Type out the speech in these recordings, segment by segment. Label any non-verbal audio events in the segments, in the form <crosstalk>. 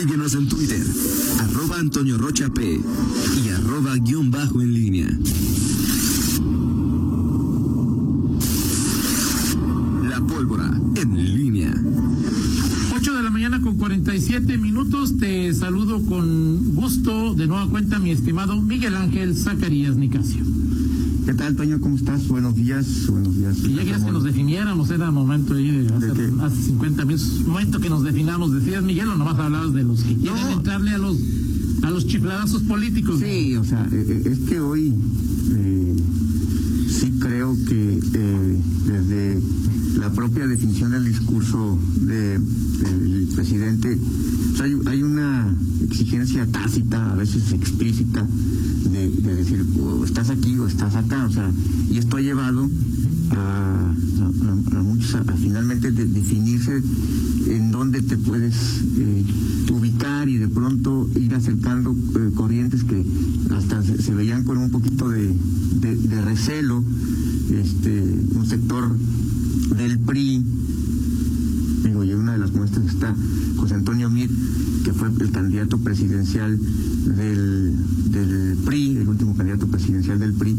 Síguenos en Twitter, arroba Antonio Rocha P y arroba guion bajo en línea. La pólvora en línea. 8 de la mañana con 47 minutos. Te saludo con gusto de nueva cuenta, mi estimado Miguel Ángel Zacarías Nicasio. ¿Qué tal, Toño? ¿Cómo estás? Buenos días, buenos días. Y ya querías que nos definiéramos, era momento ahí de hace, qué? hace 50 minutos, momento que nos definamos. Decías, Miguel, o nomás hablabas de los que quieren entrarle a los a los chifladazos políticos. Sí, o sea, eh, eh, es que hoy eh, sí creo que eh, desde la propia definición del discurso de- del presidente o sea, hay, hay una exigencia tácita, a veces explícita, de, de decir, o estás aquí o estás acá, o sea, y esto ha llevado a, muchos a, finalmente de- definirse en dónde te puedes eh, ubicar y de pronto ir acercando eh, corrientes que hasta se, se veían con un poquito de, de- de recelo, este, un sector del PRI, digo, y una de las muestras está José Antonio Mir, que fue el candidato presidencial del, del PRI, el último candidato presidencial del PRI,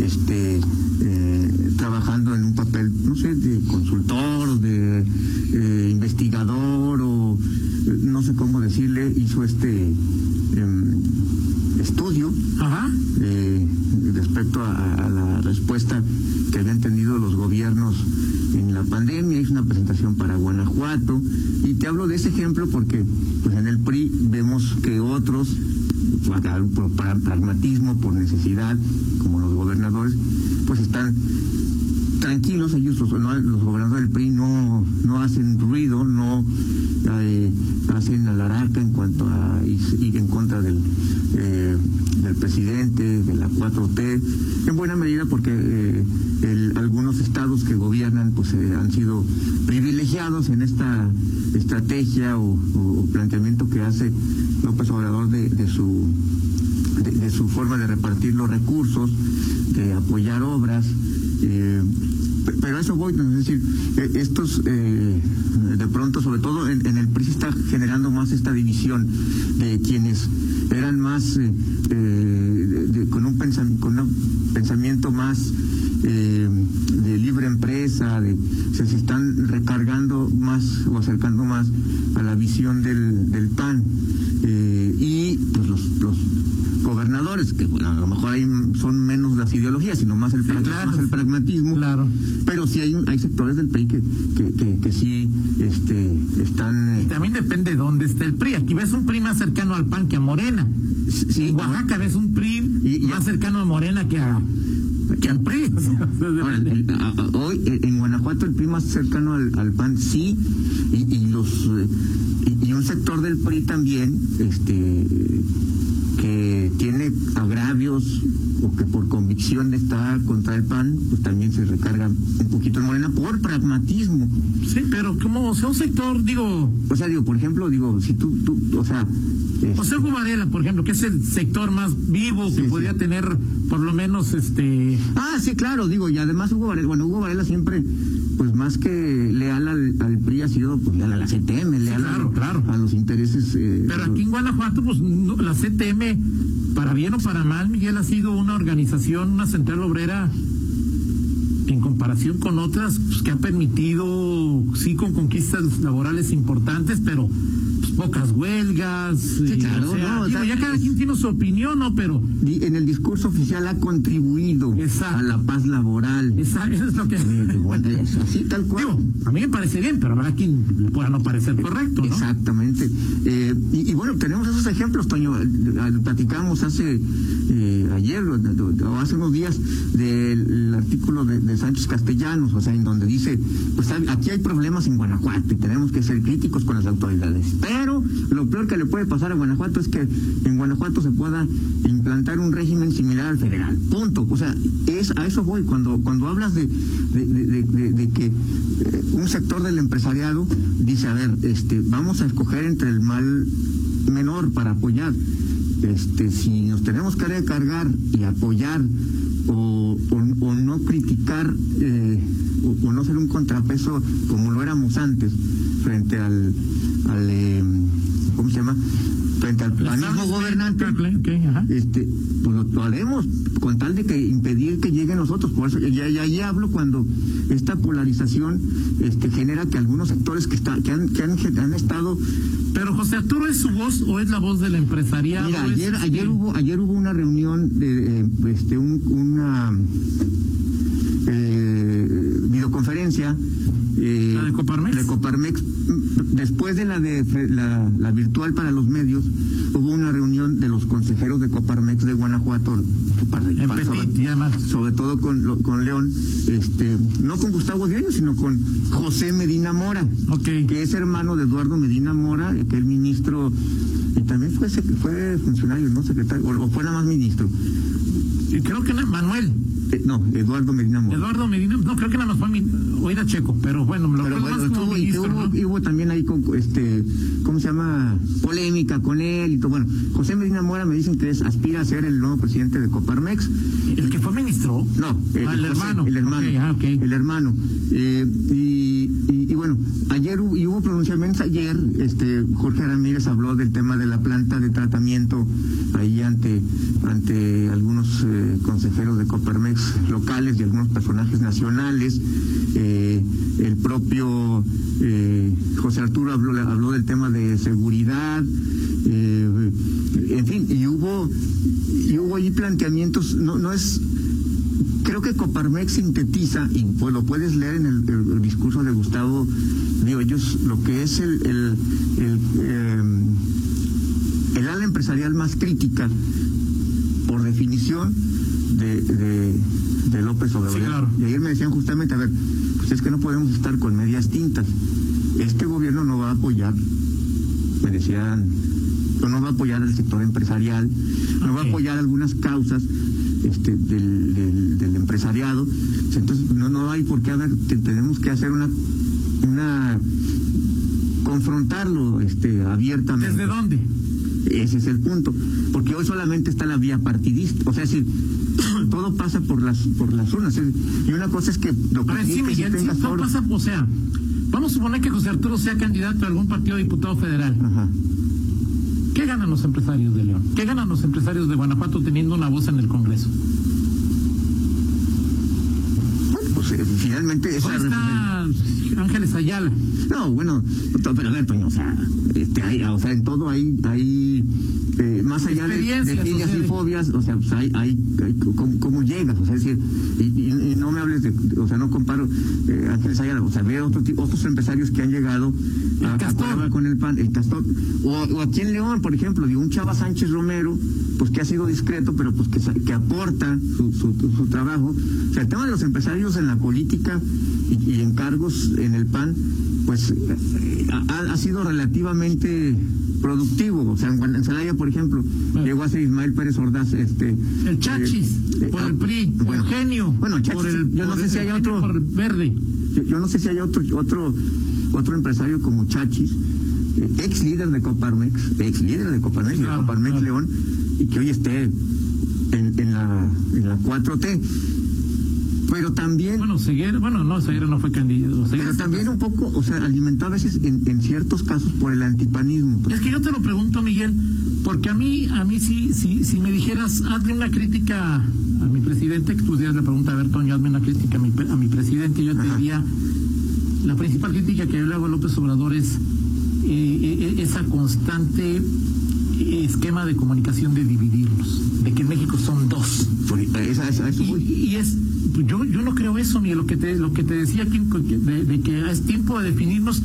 este, eh, trabajando en un papel, no sé, de consultor, de eh, investigador o eh, no sé cómo decirle, hizo este em, estudio Ajá. respecto a, a en la pandemia, hizo una presentación para Guanajuato, y te hablo de ese ejemplo porque pues en el PRI vemos que otros, para- por pra- pragmatismo, por necesidad, como los gobernadores, pues están tranquilos ellos los gobernadores del PRI no no hacen ruido no eh, hacen alaraca en cuanto a y en contra del eh, del presidente de la 4T en buena medida porque eh, algunos estados que gobiernan pues han sido privilegiados en esta estrategia o, planteamiento que hace López Obrador de, su de, su forma de repartir los recursos, de apoyar obras. pe- pero a eso voy, es decir, estos, de pronto, sobre todo en, el PRI se está generando más esta división de quienes eran más, eh, eh, con, un con un pensamiento más eh, de libre empresa, de, se están recargando más o acercando más a la visión del, del PAN. Eh, y pues los, los gobernadores, que a lo mejor ahí son menos las ideologías, sino más el, claro. más el pragmatismo. Claro. Pero sí hay, hay sectores del PRI que, que, que, que sí este, están... Y eh, también depende de dónde esté el PRI. Aquí ves un PRI más cercano al PAN que a Morena. sí, En Oaxaca ves un PRI Y- y- más cercano a Morena que a que al PRI. <laughs> Ahora, depende. el- a- a- hoy eh, en Guanajuato el PRI más cercano al, al PAN sí, y, y los eh, y, y un sector del PRI también, este que tiene agravios o que por convicción está contra el PAN, pues también se recarga un poquito en Morena por pragmatismo. Sí, pero como o sea, un sector, digo, O sea, digo, por ejemplo, digo, si tú, tú o sea, José Hugo Varela, por ejemplo, que es el sector más vivo que Sí, podría tener por lo menos este Ah, sí, claro, digo, y además Hugo Varela, bueno, Hugo Varela siempre, pues más que leal al, al PRI ha sido, pues leal a la CTM, leal a- claro, claro. a, los intereses. eh, Pero aquí en Guanajuato, pues no- la CTM, para bien o para mal, Miguel, ha sido una organización, una central obrera, en comparación con otras, pues, que ha permitido, sí, con conquistas laborales importantes, pero pues, pocas huelgas. y, claro, o sea, no, digo, ya cada quien tiene su opinión, ¿no? Pero en el discurso oficial ha contribuido Exacto. a la paz laboral. esa, eso es lo que... Eh, así tal cual. Digo, a mí me parece bien, pero habrá quien le pueda no parecer correcto, ¿no? Exactamente. Eh, y, y bueno, tenemos esos ejemplos, Toño. Eh, Platicamos hace eh, ayer o, hace unos días del artículo de, de Sánchez Castellanos, o sea, en donde dice, pues aquí hay problemas en Guanajuato y tenemos que ser críticos con las autoridades. Pero lo peor que le puede pasar a Guanajuato es que en Guanajuato se pueda implantar un régimen similar al federal. Punto. O sea, es a eso voy. Cuando cuando hablas de, que eh, un sector del empresariado dice, a ver, este, vamos a escoger entre el mal menor para apoyar. Este, si nos tenemos que recargar y apoyar o, o- no criticar eh, o, no ser un contrapeso como lo éramos antes frente al, eh, ¿cómo se llama? Frente al panismo gobernante, este, pues lo, haremos con tal de que impedir que lleguen nosotros. Por eso ya, ahí hablo cuando esta polarización este, genera que algunos sectores que, están que, han, que han, estado pero José Arturo es su voz o es la voz del empresariado. Mira, ayer, ayer hubo ayer hubo una reunión de eh, este un, una eh, videoconferencia eh, de Coparmex? De Coparmex. Después de la de la, virtual para los medios, hubo una reunión de los consejeros de Coparmex de Guanajuato, sobre, todo con, con León, este, no con Gustavo Diario, sino con José Medina Mora, que es hermano de Eduardo Medina Mora, que el ministro, y también fue, fue funcionario, no secretario, o, fue nada más ministro. Y creo que Manuel. Eh, no, Eduardo Medina Mora. Eduardo Medina, no, creo que nada más fue o era Checo, pero bueno, me lo pero bueno, hubo, también ahí, con, este, ¿cómo se llama? Polémica con él y todo. Bueno, José Medina Mora me dicen que es, aspira a ser el nuevo presidente de Coparmex. ¿El que fue ministro? No, el, ah, hermano. El hermano. Ah, el hermano. Eh, y, y, bueno, ayer hubo, y hubo pronunciamientos ayer, este, Jorge Ramírez habló del tema de la planta de tratamiento ahí ante, ante algunos eh, consejeros de Coparmex locales y algunos personajes nacionales. Eh, el propio eh, José Arturo habló, del tema de seguridad, eh, en fin, y hubo, y hubo ahí planteamientos, no, no es creo que Coparmex sintetiza, y pues lo puedes leer en el, discurso de Gustavo de Hoyos, lo que es el, el, el, ala empresarial más crítica, por definición, de, de, López Obrador. Y ayer me decían justamente, a ver, pues es que no podemos estar con medias tintas. Este gobierno no va a apoyar, me decían, no va a apoyar al sector empresarial, no va a apoyar algunas causas este, del, del, empresariado. Entonces, no, no hay por qué haber, tenemos que hacer una, una confrontarlo este, abiertamente. ¿Desde dónde? Ese es el punto, porque hoy solamente está la vía partidista, o sea, si todo pasa por las por las urnas. Y una cosa es que lo que sí, Miguel, pasa, o sea, vamos a suponer que José Arturo sea candidato a algún partido de diputado federal. ¿Qué ganan los empresarios de León? ¿Qué ganan los empresarios de Guanajuato teniendo una voz en el Congreso? pues eh, finalmente esa Ángeles Ayala. No, bueno, pero a ver, Toño, o sea, este, hay, o sea, en todo hay, hay eh, más allá de, de filias y fobias, o sea, pues hay, hay, ¿cómo, llegas, o sea, es decir, y, no me hables de, o sea, no comparo eh, Ángeles Ayala, o sea, veo otro, otros empresarios que han llegado a, con el pan, el castor, o, aquí en León, por ejemplo, de un Chava Sánchez Romero, pues que ha sido discreto, pero pues que, que aporta su, su, su trabajo. O sea, el tema de los empresarios en la política y, encargos en el PAN, pues eh, ha, sido relativamente productivo. O sea, en, Celaya, por ejemplo, llegó a ser Ismael Pérez Ordaz. Este, el Chachis, eh, por el ah, PRI, bueno, Eugenio, bueno, por el, yo no sé si hay otro. verde. Yo, no sé si hay otro, otro, otro empresario como Chachis, eh, ex líder de Coparmex, ex líder de Coparmex, de Coparmex León, y que hoy esté en, en, la, en la 4T pero también... Bueno, Seguera, bueno, no, Seguera no fue candidato. pero también un poco, o sea, alimentado a veces en, ciertos casos por el antipanismo. Es que yo te lo pregunto, Miguel, porque a mí, a mí sí, sí, si me dijeras, hazle una crítica a mi presidente, que tú dirías la pregunta, a ver, Toño, hazme una crítica a mi, a mi presidente, yo te diría, la principal crítica que yo le hago a López Obrador es eh, eh, esa constante esquema de comunicación de dividirnos, de que en México son dos. y, es yo, yo no creo eso, ni lo que te, lo que te decía aquí, de, que es tiempo de definirnos.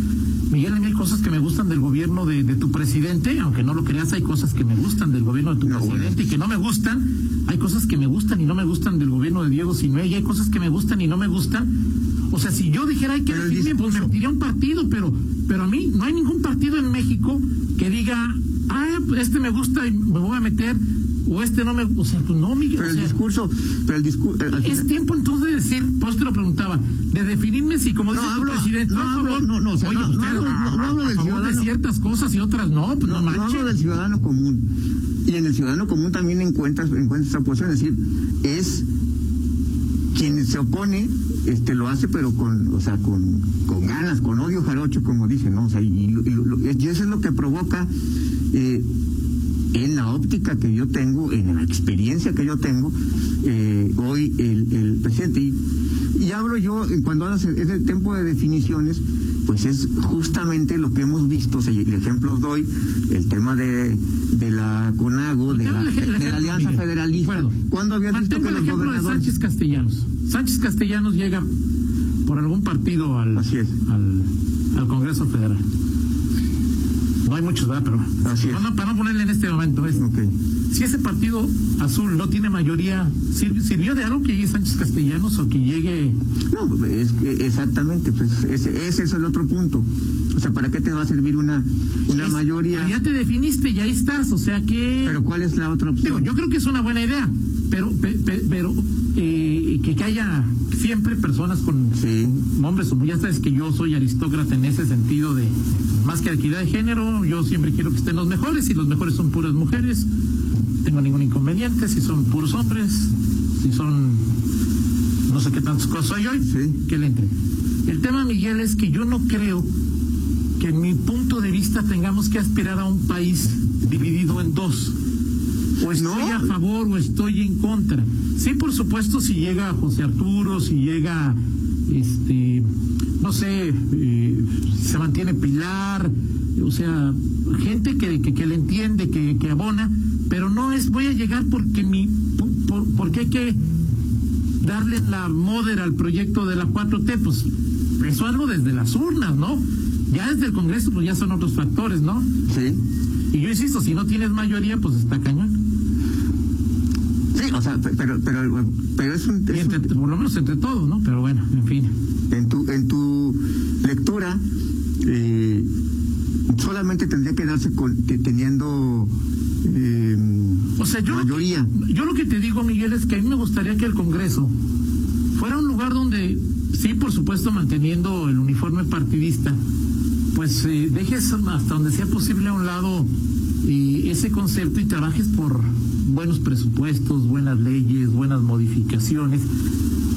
Miguel, a mí hay cosas que me gustan del gobierno de, tu presidente, aunque no lo creas, hay cosas que me gustan del gobierno de tu presidente y que no me gustan. Hay cosas que me gustan y no me gustan del gobierno de Diego Sinué y hay cosas que me gustan y no me gustan. O sea, si yo dijera hay que definirme, pues me metiría un partido, pero, pero a mí no hay ningún partido en México que diga, ah, este me gusta y me voy a meter o este no me, o sea, pues no, Miguel. Pero el discurso, pero el discurso. Es tiempo entonces de decir, pues te lo preguntaba, de definirme si como dice el presidente, no, hablo, no, no, o sea, no, hablo, del ciudadano. de ciertas cosas y otras no, pues no, no, hablo del ciudadano común. Y en el ciudadano común también encuentras, encuentras esa posición, es decir, es quien se opone este lo hace pero con o sea con, con ganas con odio jarocho como dicen no o sea y, y, y eso es lo que provoca eh, en la óptica que yo tengo, en la experiencia que yo tengo, eh, hoy el, el presidente. Y, y, hablo yo, cuando hablas ese tiempo de definiciones, pues es justamente lo que hemos visto, o sea, el ejemplo doy, el tema de, de la CONAGO, de la, de la Alianza Federalista. Bueno, ¿Cuándo habían visto que el los ejemplo de. Sánchez Castellanos. Sánchez Castellanos llega por algún partido al, Así es. al, al Congreso Federal. No hay muchos, ¿verdad? Pero Así es. no, no, para no ponerle en este momento es, si ese partido azul no tiene mayoría, ¿sir- ¿sirvió de algo que llegue Sánchez Castellanos o que llegue No, es que exactamente, pues ese, ese es el otro punto. O sea, ¿para qué te va a servir una, una Es- mayoría? Ya te definiste y ahí estás, o sea que... Pero ¿cuál es la otra Digo, opción? yo creo que es una buena idea, pero, pe- pe- pero eh, que, que haya siempre personas con, Sí. con hombres, ya sabes que yo soy aristócrata en ese sentido de más que equidad de género, yo siempre quiero que estén los mejores y los mejores son puras mujeres, no tengo ningún inconveniente, si son puros hombres, si son no sé qué tantas cosas soy hoy, Sí. que le entre. El tema, Miguel, es que yo no creo que en mi punto de vista tengamos que aspirar a un país dividido en dos. O estoy No. a favor o estoy en contra. Sí, por supuesto, si llega José Arturo, si llega, este, no sé, eh, se mantiene Pilar, o sea, gente que, que, que le entiende, que, que abona, pero no es voy a llegar porque mi, por- por- porque hay que darle la modera al proyecto de la 4T, pues eso hazlo desde las urnas, ¿no? Ya desde el Congreso, pues ya son otros factores, ¿no? Sí. Y yo insisto, si no tienes mayoría, pues está cañón. O sea, pe- pero, pero, pero es un, es un- por lo menos entre todos, ¿no? Pero bueno, en fin. en tu en tu lectura eh, solamente tendría que darse con, que teniendo eh, O sea, yo, mayoría. yo lo que te digo, Miguel, es que a mí me gustaría que el Congreso fuera un lugar donde, sí, por supuesto, manteniendo el uniforme partidista, pues eh, dejes hasta donde sea posible a un lado eh, ese concepto y trabajes por buenos presupuestos, buenas leyes, buenas modificaciones.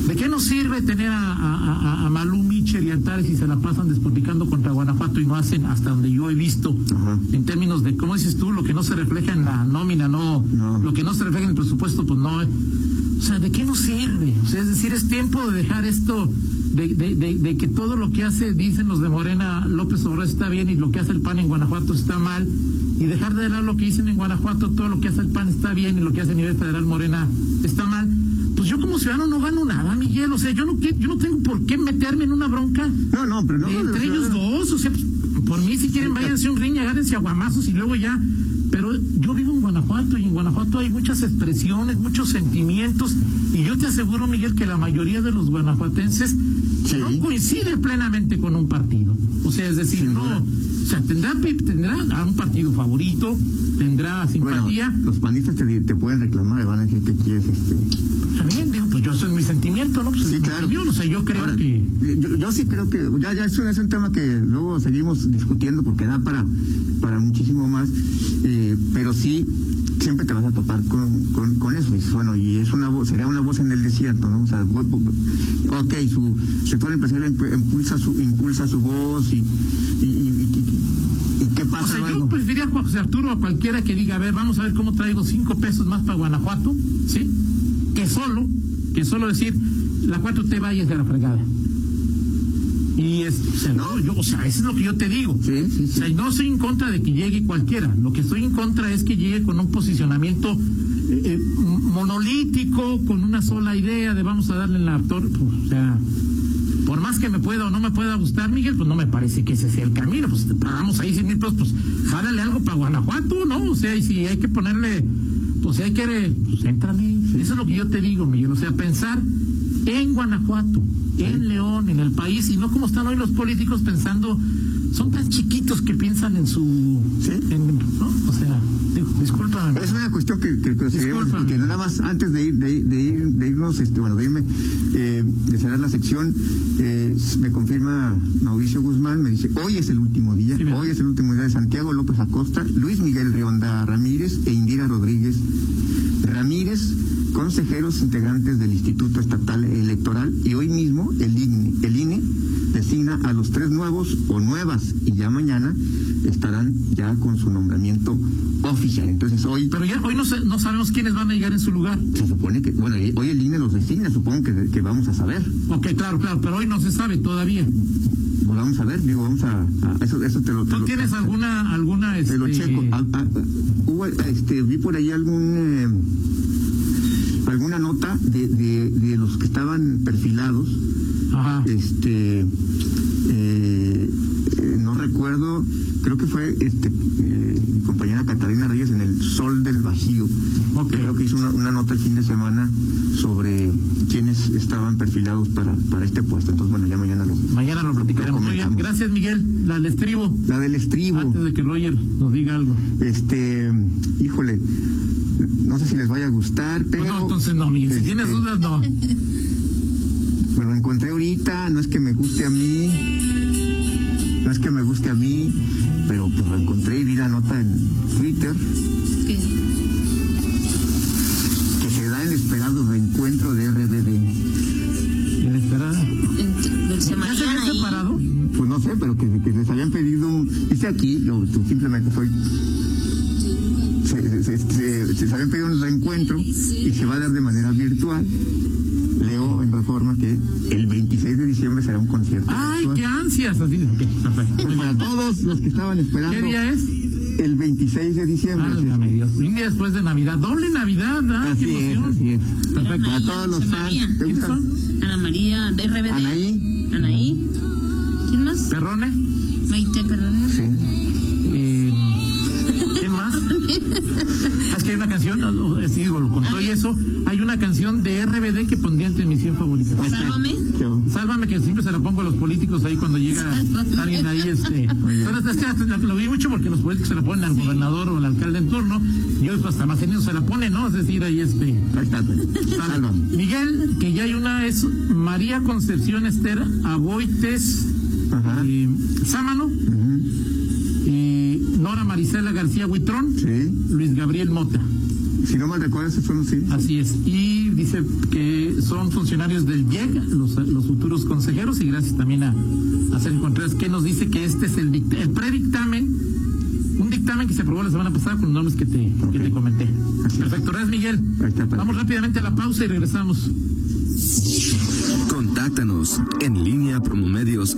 ¿De qué nos sirve tener a, a, a- Malú, Micher y Antares si se la pasan despoticando contra Guanajuato y no hacen hasta donde yo he visto Ajá. en términos de, ¿cómo dices tú? Lo que no se refleja en la nómina, no, No. lo que no se refleja en el presupuesto, pues no. O sea, ¿de qué nos sirve? O sea, es decir, es tiempo de dejar esto, de, de, de, de que todo lo que hace, dicen los de Morena, López Obrador está bien y lo que hace el PAN en Guanajuato está mal, y dejar de lado lo que dicen en Guanajuato, todo lo que hace el PAN está bien y lo que hace a nivel federal Morena está mal. Pues yo como ciudadano no gano nada, Miguel. O sea, yo no, yo no tengo por qué meterme en una bronca No, no, pero no. entre no, ellos no. dos, o sea, pues, por mí si quieren váyanse a un ring, agárrense a guamazos y luego ya. Pero yo vivo en Guanajuato y en Guanajuato hay muchas expresiones, muchos sentimientos y yo te aseguro, Miguel, que la mayoría de los guanajuatenses Sí. no coincide plenamente con un partido. O sea, es decir, no, o sea, tendrá, tendrá a un partido favorito, tendrá Bueno, simpatía. los panistas te, te pueden reclamar van a decir que quieres este. También, digo, pues yo es mi sentimiento, ¿no? Pues Sí, claro. opinión, o sea, yo creo Ahora, que... Yo, yo sí creo que ya, ya es, un, es un tema que luego seguimos discutiendo porque da para, para muchísimo más, eh, pero sí siempre te vas a topar con, con, con eso. Y bueno, y es una voz, sería una voz en el desierto, ¿no? O sea, ok, su sector empresarial imp- impulsa su, impulsa su voz y, y, y- y- y qué O pasa sea, yo preferiría a José Arturo a cualquiera que diga, a ver, vamos a ver cómo traigo cinco pesos más para Guanajuato, ¿sí? Que solo, que solo decir, la 4T vaya de la fregada. Y es, o sea, no, yo, o sea, eso es lo que yo te digo. Sí, sí, O sea, no estoy en contra de que llegue cualquiera. Lo que estoy en contra es que llegue con un posicionamiento eh, eh, monolítico, con una sola idea de vamos a darle la tor- pues, o sea, por más que me pueda o no me pueda gustar, Miguel, pues no me parece que ese sea el camino. Pues te pagamos ahí 100 mil pesos, pues jálale algo para Guanajuato, ¿no? O sea, y si hay que ponerle, pues si hay que, pues éntrale. Eso es lo que yo te digo, Miguel. O sea, pensar en Guanajuato, en León, en el país, y no como están hoy los políticos pensando, son tan chiquitos que piensan en su. Sí. en- ¿no? O sea, digo, discúlpame. Es una cuestión que, que, que discutiendo. Nada más antes de ir, de, ir- de, ir- de irnos, este, bueno, de irme, eh, de cerrar la sección, eh, me confirma Mauricio Guzmán, me dice, hoy es el último día, hoy es el último día de Santiago López Acosta, Luis Miguel Rionda Ramírez e Indira Rodríguez Ramírez, consejeros integrantes del Instituto Estatal electoral y hoy mismo el INE, el INE designa a los tres nuevos o nuevas y ya mañana estarán ya con su nombramiento oficial. Entonces hoy... Pero ya hoy no, se, no sabemos quiénes van a llegar en su lugar. Se supone que, bueno, eh, hoy el INE los designa, supongo que, vamos a saber. Ok, claro, claro, pero hoy no se sabe todavía vamos a ver, digo, vamos a, eso, eso te lo. ¿Tú tienes alguna, alguna, este... Te lo este checo. A, hubo, este, vi por ahí algún eh, alguna nota de, de, de los que estaban perfilados. Ajá. Este, eh, no recuerdo, creo que fue este eh, mi compañera Catalina Reyes en el Sol del Bajío. Ok. Creo que hizo una, una nota el fin de semana sobre quiénes estaban perfilados para, para este puesto. Entonces, bueno, ya mañana lo. Mañana lo platicaremos. Lo. Gracias, Miguel. La del estribo. La del estribo. Antes de que Roger nos diga algo. Este, híjole, no sé si les vaya a gustar, pero. No, entonces no, Miguel. Si este, tienes dudas, no. Me lo encontré ahorita, no es que me guste a mí, no es que me guste a mí, pero pues lo encontré y vi la nota en Twitter ¿Qué? que se da el esperado reencuentro de RBD. El esperar. Ent- ¿Se ¿Ya se manejan habían ahí? separado? Pues no sé, pero que, que les habían pedido. Dice aquí, yo tú simplemente soy. Se, se, se- habían pedido un reencuentro y se va a dar de manera virtual. Leo en reforma que el 26 de diciembre será un concierto. ¡Ay, virtual. qué ansias! Así, ok, perfecto. Pues para todos los que estaban esperando. ¿Qué día es? El 26 de diciembre. Válgame Dios. Un día después de Navidad. Doble Navidad, ¿ah? Así ¡Qué es, así es. Perfecto. Para todos los fans. María. ¿Te ¿Quiénes gusta? son? Ana María de RBD. Anaí. Anaí. ¿Quién más? Perrone. Maite, perdón. Sí. Canción, no, no, es, con todo y eso, hay una canción de RBD que pondría entre mis 100 favoritas. Sálvame. Sálvame que siempre se la pongo a los políticos ahí cuando llega alguien ahí, este. <laughs> Pero es que lo, vi mucho porque los políticos se la ponen al gobernador o al alcalde en turno, y hoy pues hasta más tenido se la pone, ¿no? Es decir, ahí este. Sálvame. Miguel, que ya hay una, es María Concepción Esther Aboites eh, Sámano, Nora Marisela García Huitrón, Sí. Luis Gabriel Mota. Si no mal recuerdo, esos son sí. Así es. Y dice que son funcionarios del IEG, los, los futuros consejeros, y gracias también a, a Sergio Contreras, que nos dice que este es el, el predictamen, un dictamen que se aprobó la semana pasada con los nombres que te, que te comenté. Así es. Perfecto, gracias Miguel. Vamos rápidamente a la pausa y regresamos. Contáctanos en línea promomedios